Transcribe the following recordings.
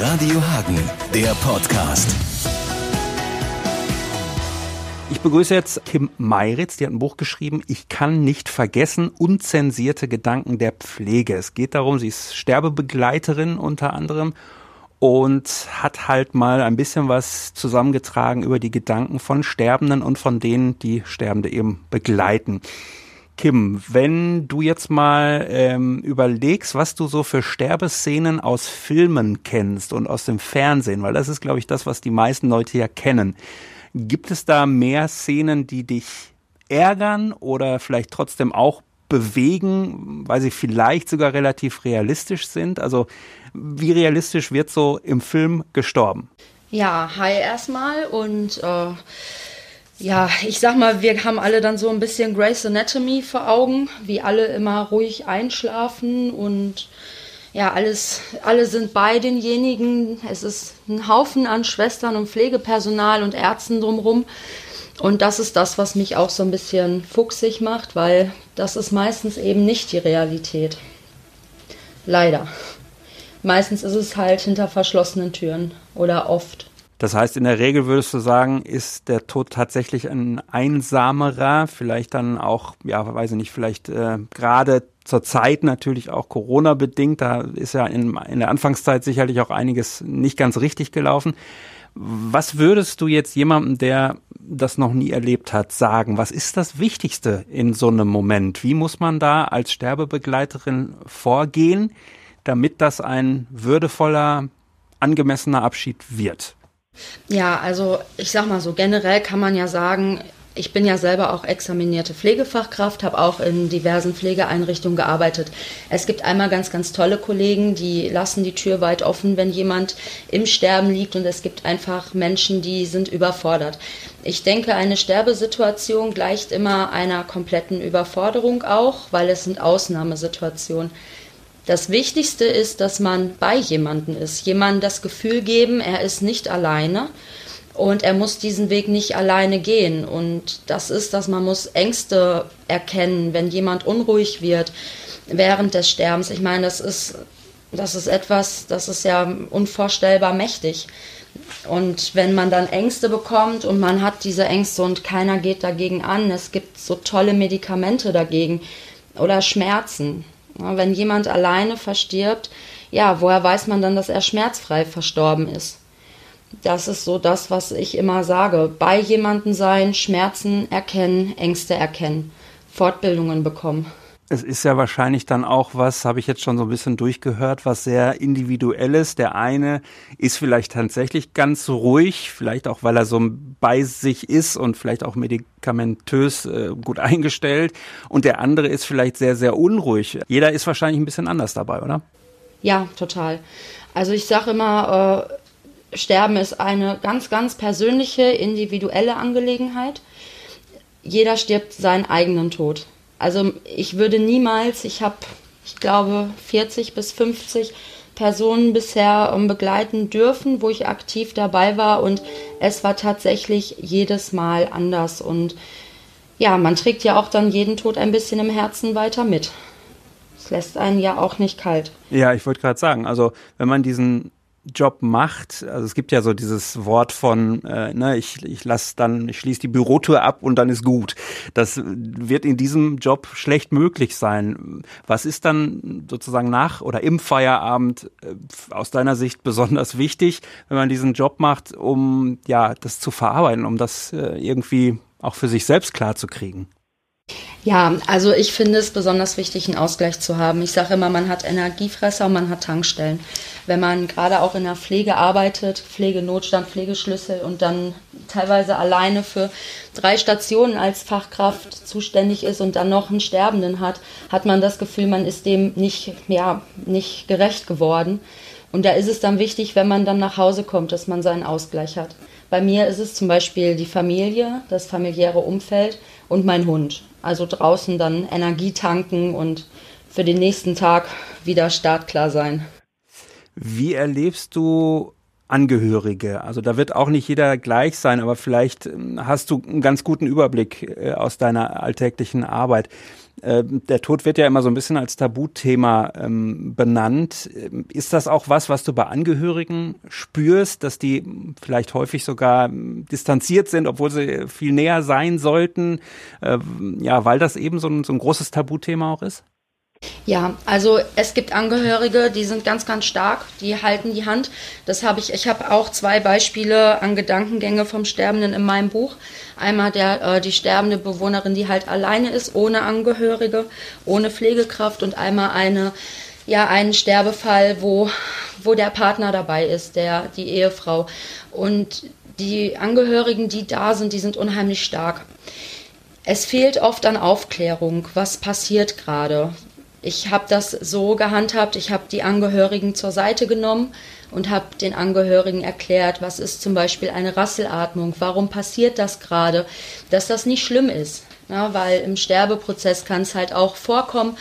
Radio Hagen, der Podcast. Ich begrüße jetzt Kim Meiritz, die hat ein Buch geschrieben, Ich kann nicht vergessen, unzensierte Gedanken der Pflege. Es geht darum, sie ist Sterbebegleiterin unter anderem und hat halt mal ein bisschen was zusammengetragen über die Gedanken von Sterbenden und von denen, die Sterbende eben begleiten. Kim, wenn du jetzt mal ähm, überlegst, was du so für Sterbeszenen aus Filmen kennst und aus dem Fernsehen, weil das ist, glaube ich, das, was die meisten Leute ja kennen. Gibt es da mehr Szenen, die dich ärgern oder vielleicht trotzdem auch bewegen, weil sie vielleicht sogar relativ realistisch sind? Also wie realistisch wird so im Film gestorben? Ja, hi erstmal und äh ja, ich sag mal, wir haben alle dann so ein bisschen Grace Anatomy vor Augen, wie alle immer ruhig einschlafen und ja, alles, alle sind bei denjenigen. Es ist ein Haufen an Schwestern und Pflegepersonal und Ärzten drumherum. Und das ist das, was mich auch so ein bisschen fuchsig macht, weil das ist meistens eben nicht die Realität. Leider. Meistens ist es halt hinter verschlossenen Türen oder oft. Das heißt, in der Regel würdest du sagen, ist der Tod tatsächlich ein einsamerer, vielleicht dann auch, ja, weiß ich nicht, vielleicht äh, gerade zur Zeit natürlich auch Corona bedingt. Da ist ja in, in der Anfangszeit sicherlich auch einiges nicht ganz richtig gelaufen. Was würdest du jetzt jemandem, der das noch nie erlebt hat, sagen? Was ist das Wichtigste in so einem Moment? Wie muss man da als Sterbebegleiterin vorgehen, damit das ein würdevoller, angemessener Abschied wird? Ja, also ich sag mal so, generell kann man ja sagen, ich bin ja selber auch examinierte Pflegefachkraft, habe auch in diversen Pflegeeinrichtungen gearbeitet. Es gibt einmal ganz, ganz tolle Kollegen, die lassen die Tür weit offen, wenn jemand im Sterben liegt und es gibt einfach Menschen, die sind überfordert. Ich denke, eine Sterbesituation gleicht immer einer kompletten Überforderung auch, weil es sind Ausnahmesituationen. Das Wichtigste ist, dass man bei jemandem ist, jemandem das Gefühl geben, er ist nicht alleine und er muss diesen Weg nicht alleine gehen. Und das ist, dass man muss Ängste erkennen, wenn jemand unruhig wird während des Sterbens. Ich meine, das ist, das ist etwas, das ist ja unvorstellbar mächtig. Und wenn man dann Ängste bekommt und man hat diese Ängste und keiner geht dagegen an, es gibt so tolle Medikamente dagegen oder Schmerzen. Wenn jemand alleine verstirbt, ja, woher weiß man dann, dass er schmerzfrei verstorben ist? Das ist so das, was ich immer sage. Bei jemandem sein, Schmerzen erkennen, Ängste erkennen, Fortbildungen bekommen. Es ist ja wahrscheinlich dann auch was, habe ich jetzt schon so ein bisschen durchgehört, was sehr individuelles. Der eine ist vielleicht tatsächlich ganz ruhig, vielleicht auch, weil er so bei sich ist und vielleicht auch medikamentös äh, gut eingestellt. Und der andere ist vielleicht sehr, sehr unruhig. Jeder ist wahrscheinlich ein bisschen anders dabei, oder? Ja, total. Also ich sage immer, äh, Sterben ist eine ganz, ganz persönliche, individuelle Angelegenheit. Jeder stirbt seinen eigenen Tod. Also ich würde niemals, ich habe, ich glaube, 40 bis 50 Personen bisher um, begleiten dürfen, wo ich aktiv dabei war und es war tatsächlich jedes Mal anders und ja, man trägt ja auch dann jeden Tod ein bisschen im Herzen weiter mit. Es lässt einen ja auch nicht kalt. Ja, ich wollte gerade sagen, also wenn man diesen Job macht, also es gibt ja so dieses Wort von, äh, ne, ich, ich lasse dann, ich schließe die Bürotür ab und dann ist gut. Das wird in diesem Job schlecht möglich sein. Was ist dann sozusagen nach oder im Feierabend äh, aus deiner Sicht besonders wichtig, wenn man diesen Job macht, um ja das zu verarbeiten, um das äh, irgendwie auch für sich selbst klar zu kriegen? Ja, also ich finde es besonders wichtig, einen Ausgleich zu haben. Ich sage immer, man hat Energiefresser und man hat Tankstellen. Wenn man gerade auch in der Pflege arbeitet, Pflegenotstand, Pflegeschlüssel und dann teilweise alleine für drei Stationen als Fachkraft zuständig ist und dann noch einen Sterbenden hat, hat man das Gefühl, man ist dem nicht, ja, nicht gerecht geworden. Und da ist es dann wichtig, wenn man dann nach Hause kommt, dass man seinen Ausgleich hat. Bei mir ist es zum Beispiel die Familie, das familiäre Umfeld und mein Hund. Also draußen dann Energie tanken und für den nächsten Tag wieder startklar sein. Wie erlebst du Angehörige. Also da wird auch nicht jeder gleich sein, aber vielleicht ähm, hast du einen ganz guten Überblick äh, aus deiner alltäglichen Arbeit. Ähm, der Tod wird ja immer so ein bisschen als Tabuthema ähm, benannt. Ist das auch was, was du bei Angehörigen spürst, dass die vielleicht häufig sogar distanziert sind, obwohl sie viel näher sein sollten? Äh, ja, weil das eben so ein, so ein großes Tabuthema auch ist? Ja, also es gibt Angehörige, die sind ganz, ganz stark, die halten die Hand. Das habe ich, ich habe auch zwei Beispiele an Gedankengänge vom Sterbenden in meinem Buch. Einmal der, äh, die sterbende Bewohnerin, die halt alleine ist, ohne Angehörige, ohne Pflegekraft und einmal eine, ja, einen Sterbefall, wo, wo der Partner dabei ist, der, die Ehefrau. Und die Angehörigen, die da sind, die sind unheimlich stark. Es fehlt oft an Aufklärung, was passiert gerade, ich habe das so gehandhabt, ich habe die Angehörigen zur Seite genommen und habe den Angehörigen erklärt, was ist zum Beispiel eine Rasselatmung, warum passiert das gerade, dass das nicht schlimm ist. Ja, weil im Sterbeprozess kann es halt auch vorkommen,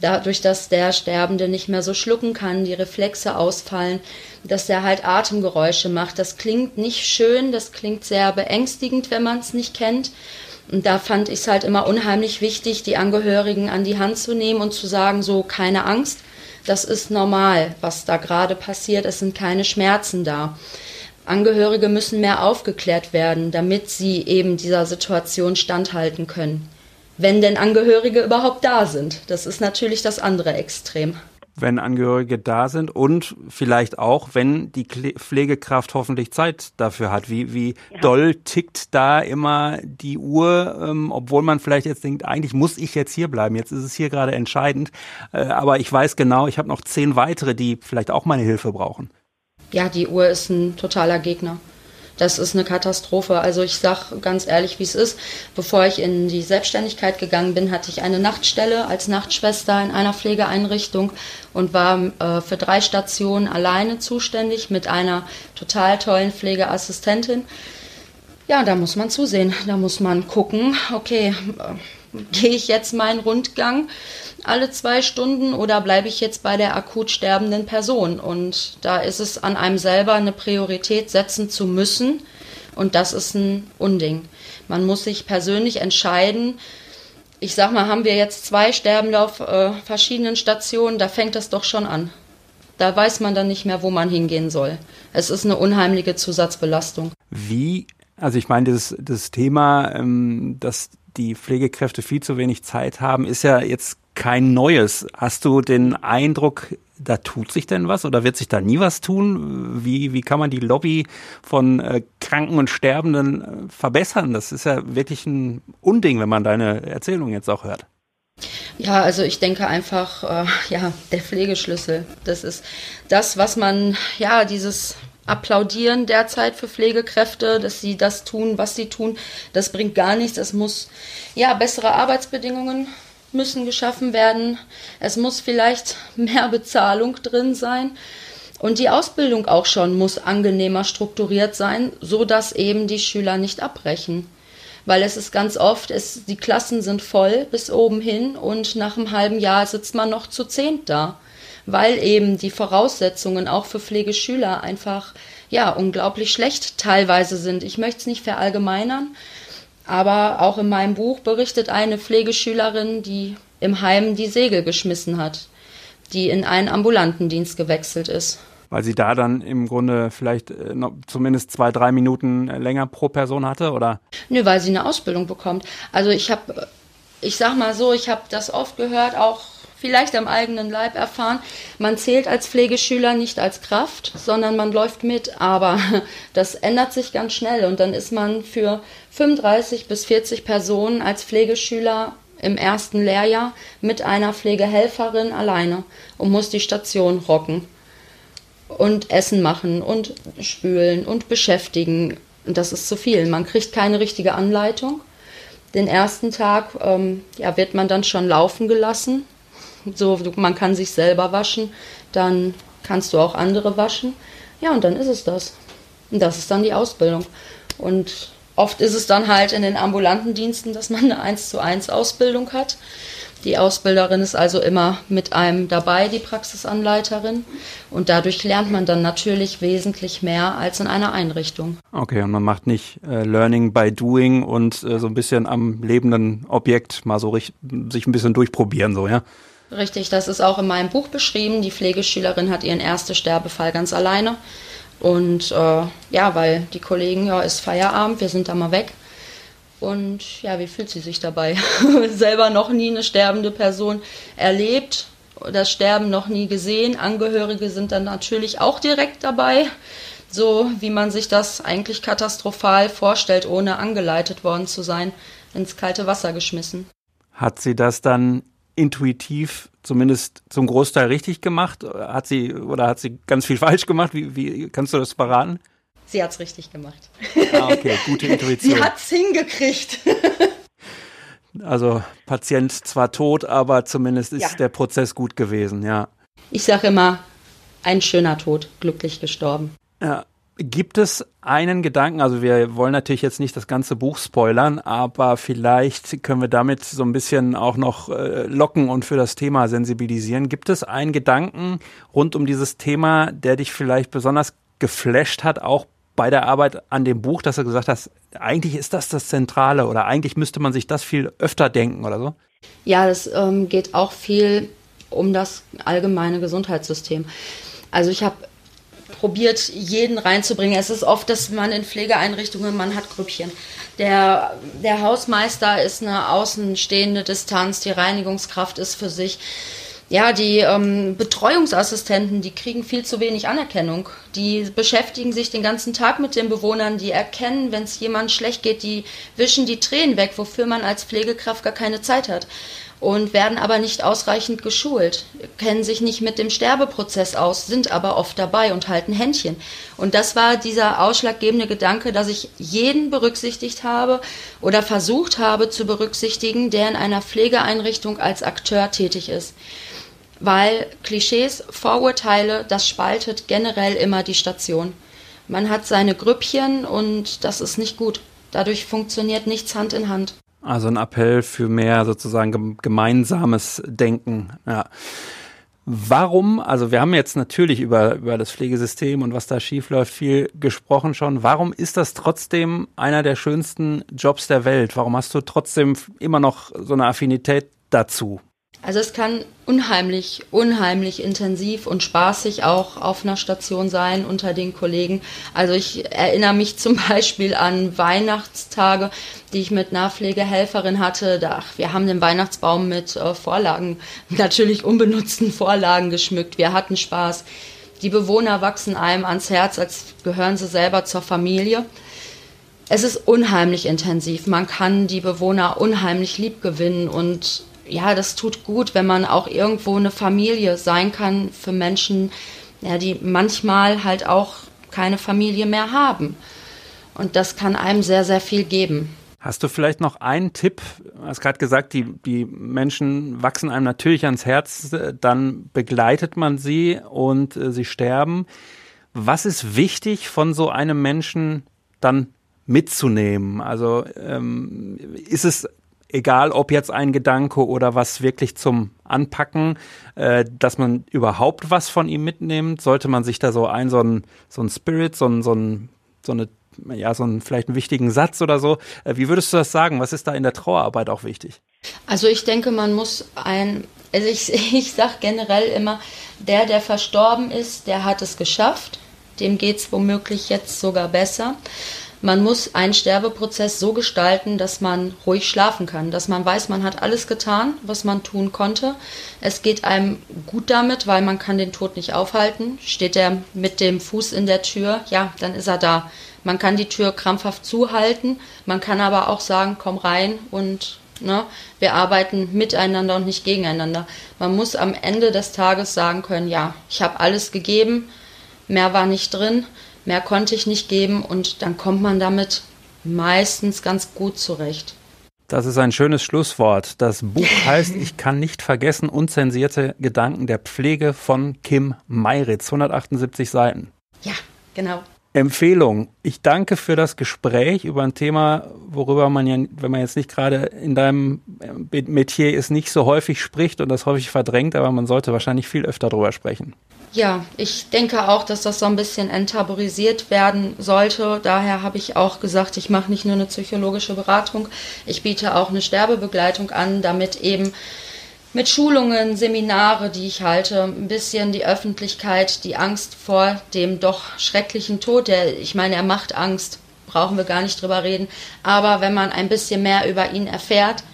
dadurch, dass der Sterbende nicht mehr so schlucken kann, die Reflexe ausfallen, dass der halt Atemgeräusche macht. Das klingt nicht schön, das klingt sehr beängstigend, wenn man es nicht kennt. Und da fand ich es halt immer unheimlich wichtig, die Angehörigen an die Hand zu nehmen und zu sagen, so keine Angst, das ist normal, was da gerade passiert, es sind keine Schmerzen da. Angehörige müssen mehr aufgeklärt werden, damit sie eben dieser Situation standhalten können. Wenn denn Angehörige überhaupt da sind. Das ist natürlich das andere Extrem wenn Angehörige da sind und vielleicht auch, wenn die Pflegekraft hoffentlich Zeit dafür hat. Wie, wie ja. doll tickt da immer die Uhr, ähm, obwohl man vielleicht jetzt denkt, eigentlich muss ich jetzt hier bleiben. Jetzt ist es hier gerade entscheidend. Äh, aber ich weiß genau, ich habe noch zehn weitere, die vielleicht auch meine Hilfe brauchen. Ja, die Uhr ist ein totaler Gegner. Das ist eine Katastrophe. Also ich sage ganz ehrlich, wie es ist. Bevor ich in die Selbstständigkeit gegangen bin, hatte ich eine Nachtstelle als Nachtschwester in einer Pflegeeinrichtung und war äh, für drei Stationen alleine zuständig mit einer total tollen Pflegeassistentin. Ja, da muss man zusehen. Da muss man gucken, okay, äh, gehe ich jetzt meinen Rundgang? alle zwei Stunden oder bleibe ich jetzt bei der akut sterbenden Person? Und da ist es an einem selber eine Priorität setzen zu müssen. Und das ist ein Unding. Man muss sich persönlich entscheiden. Ich sag mal, haben wir jetzt zwei Sterbende auf äh, verschiedenen Stationen, da fängt das doch schon an. Da weiß man dann nicht mehr, wo man hingehen soll. Es ist eine unheimliche Zusatzbelastung. Wie, also ich meine, das, das Thema, ähm, dass die Pflegekräfte viel zu wenig Zeit haben, ist ja jetzt kein Neues. Hast du den Eindruck, da tut sich denn was oder wird sich da nie was tun? Wie, wie kann man die Lobby von äh, Kranken und Sterbenden äh, verbessern? Das ist ja wirklich ein Unding, wenn man deine Erzählung jetzt auch hört. Ja, also ich denke einfach, äh, ja, der Pflegeschlüssel. Das ist das, was man, ja, dieses Applaudieren derzeit für Pflegekräfte, dass sie das tun, was sie tun, das bringt gar nichts. Es muss, ja, bessere Arbeitsbedingungen müssen geschaffen werden. Es muss vielleicht mehr Bezahlung drin sein. Und die Ausbildung auch schon muss angenehmer strukturiert sein, so dass eben die Schüler nicht abbrechen. Weil es ist ganz oft, es, die Klassen sind voll bis oben hin und nach einem halben Jahr sitzt man noch zu zehnt da. Weil eben die Voraussetzungen auch für Pflegeschüler einfach, ja, unglaublich schlecht teilweise sind. Ich möchte es nicht verallgemeinern, aber auch in meinem Buch berichtet eine Pflegeschülerin, die im Heim die Segel geschmissen hat, die in einen ambulanten Dienst gewechselt ist. Weil sie da dann im Grunde vielleicht äh, noch zumindest zwei, drei Minuten länger pro Person hatte, oder? Nö, weil sie eine Ausbildung bekommt. Also ich habe, ich sag mal so, ich habe das oft gehört, auch vielleicht am eigenen Leib erfahren. Man zählt als Pflegeschüler nicht als Kraft, sondern man läuft mit. Aber das ändert sich ganz schnell und dann ist man für 35 bis 40 Personen als Pflegeschüler im ersten Lehrjahr mit einer Pflegehelferin alleine und muss die Station rocken und Essen machen und spülen und beschäftigen. Und das ist zu viel. Man kriegt keine richtige Anleitung. Den ersten Tag ähm, ja, wird man dann schon laufen gelassen so, man kann sich selber waschen, dann kannst du auch andere waschen. Ja, und dann ist es das. Und das ist dann die Ausbildung. Und oft ist es dann halt in den ambulanten Diensten, dass man eine 1 zu 1 Ausbildung hat. Die Ausbilderin ist also immer mit einem dabei, die Praxisanleiterin. Und dadurch lernt man dann natürlich wesentlich mehr als in einer Einrichtung. Okay, und man macht nicht äh, Learning by Doing und äh, so ein bisschen am lebenden Objekt mal so sich ein bisschen durchprobieren, so, ja? Richtig, das ist auch in meinem Buch beschrieben. Die Pflegeschülerin hat ihren ersten Sterbefall ganz alleine. Und äh, ja, weil die Kollegen, ja, ist Feierabend, wir sind da mal weg. Und ja, wie fühlt sie sich dabei? Selber noch nie eine sterbende Person erlebt, das Sterben noch nie gesehen. Angehörige sind dann natürlich auch direkt dabei, so wie man sich das eigentlich katastrophal vorstellt, ohne angeleitet worden zu sein, ins kalte Wasser geschmissen. Hat sie das dann intuitiv zumindest zum Großteil richtig gemacht? Hat sie oder hat sie ganz viel falsch gemacht? Wie, wie kannst du das verraten? Sie hat es richtig gemacht. Ah, okay, gute Intuition. Sie hat es hingekriegt. also Patient zwar tot, aber zumindest ist ja. der Prozess gut gewesen, ja. Ich sage immer, ein schöner Tod, glücklich gestorben. Ja. Gibt es einen Gedanken, also wir wollen natürlich jetzt nicht das ganze Buch spoilern, aber vielleicht können wir damit so ein bisschen auch noch äh, locken und für das Thema sensibilisieren. Gibt es einen Gedanken rund um dieses Thema, der dich vielleicht besonders geflasht hat, auch bei der Arbeit an dem Buch, dass du gesagt hast, eigentlich ist das das Zentrale oder eigentlich müsste man sich das viel öfter denken oder so? Ja, das ähm, geht auch viel um das allgemeine Gesundheitssystem. Also ich habe probiert, jeden reinzubringen. Es ist oft, dass man in Pflegeeinrichtungen, man hat Grüppchen. Der, der Hausmeister ist eine außenstehende Distanz, die Reinigungskraft ist für sich ja, die ähm, Betreuungsassistenten, die kriegen viel zu wenig Anerkennung. Die beschäftigen sich den ganzen Tag mit den Bewohnern, die erkennen, wenn es jemand schlecht geht, die wischen die Tränen weg, wofür man als Pflegekraft gar keine Zeit hat. Und werden aber nicht ausreichend geschult, kennen sich nicht mit dem Sterbeprozess aus, sind aber oft dabei und halten Händchen. Und das war dieser ausschlaggebende Gedanke, dass ich jeden berücksichtigt habe oder versucht habe zu berücksichtigen, der in einer Pflegeeinrichtung als Akteur tätig ist weil Klischees, Vorurteile, das spaltet generell immer die Station. Man hat seine Grüppchen und das ist nicht gut. Dadurch funktioniert nichts Hand in Hand. Also ein Appell für mehr sozusagen gemeinsames Denken. Ja. Warum, also wir haben jetzt natürlich über, über das Pflegesystem und was da schiefläuft viel gesprochen schon. Warum ist das trotzdem einer der schönsten Jobs der Welt? Warum hast du trotzdem immer noch so eine Affinität dazu? Also es kann unheimlich, unheimlich intensiv und spaßig auch auf einer Station sein unter den Kollegen. Also ich erinnere mich zum Beispiel an Weihnachtstage, die ich mit einer hatte. Da, wir haben den Weihnachtsbaum mit äh, Vorlagen, natürlich unbenutzten Vorlagen geschmückt. Wir hatten Spaß. Die Bewohner wachsen einem ans Herz, als gehören sie selber zur Familie. Es ist unheimlich intensiv. Man kann die Bewohner unheimlich lieb gewinnen und ja, das tut gut, wenn man auch irgendwo eine Familie sein kann für Menschen, ja, die manchmal halt auch keine Familie mehr haben. Und das kann einem sehr, sehr viel geben. Hast du vielleicht noch einen Tipp? Du hast gerade gesagt, die, die Menschen wachsen einem natürlich ans Herz, dann begleitet man sie und äh, sie sterben. Was ist wichtig von so einem Menschen dann mitzunehmen? Also ähm, ist es egal ob jetzt ein Gedanke oder was wirklich zum Anpacken, äh, dass man überhaupt was von ihm mitnimmt, sollte man sich da so ein, so ein, so ein Spirit, so ein, so ein, so eine, ja, so einen vielleicht einen wichtigen Satz oder so. Äh, wie würdest du das sagen? Was ist da in der Trauerarbeit auch wichtig? Also ich denke, man muss ein, also ich, ich sag generell immer, der, der verstorben ist, der hat es geschafft. Dem geht es womöglich jetzt sogar besser. Man muss einen Sterbeprozess so gestalten, dass man ruhig schlafen kann, dass man weiß, man hat alles getan, was man tun konnte. Es geht einem gut damit, weil man kann den Tod nicht aufhalten. Steht er mit dem Fuß in der Tür, ja, dann ist er da. Man kann die Tür krampfhaft zuhalten, man kann aber auch sagen, komm rein und ne, wir arbeiten miteinander und nicht gegeneinander. Man muss am Ende des Tages sagen können, ja, ich habe alles gegeben, mehr war nicht drin Mehr konnte ich nicht geben und dann kommt man damit meistens ganz gut zurecht. Das ist ein schönes Schlusswort. Das Buch heißt Ich kann nicht vergessen, unzensierte Gedanken der Pflege von Kim Meiritz. 178 Seiten. Ja, genau. Empfehlung. Ich danke für das Gespräch über ein Thema, worüber man ja, wenn man jetzt nicht gerade in deinem Metier ist, nicht so häufig spricht und das häufig verdrängt, aber man sollte wahrscheinlich viel öfter drüber sprechen. Ja, ich denke auch, dass das so ein bisschen enttabuisiert werden sollte. Daher habe ich auch gesagt, ich mache nicht nur eine psychologische Beratung, ich biete auch eine Sterbebegleitung an, damit eben mit Schulungen, Seminare, die ich halte, ein bisschen die Öffentlichkeit, die Angst vor dem doch schrecklichen Tod, der, ich meine, er macht Angst, brauchen wir gar nicht drüber reden, aber wenn man ein bisschen mehr über ihn erfährt,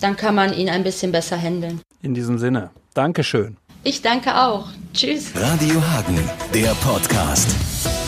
dann kann man ihn ein bisschen besser handeln. In diesem Sinne, Dankeschön. Ich danke auch. Tschüss. Radio Hagen, der Podcast.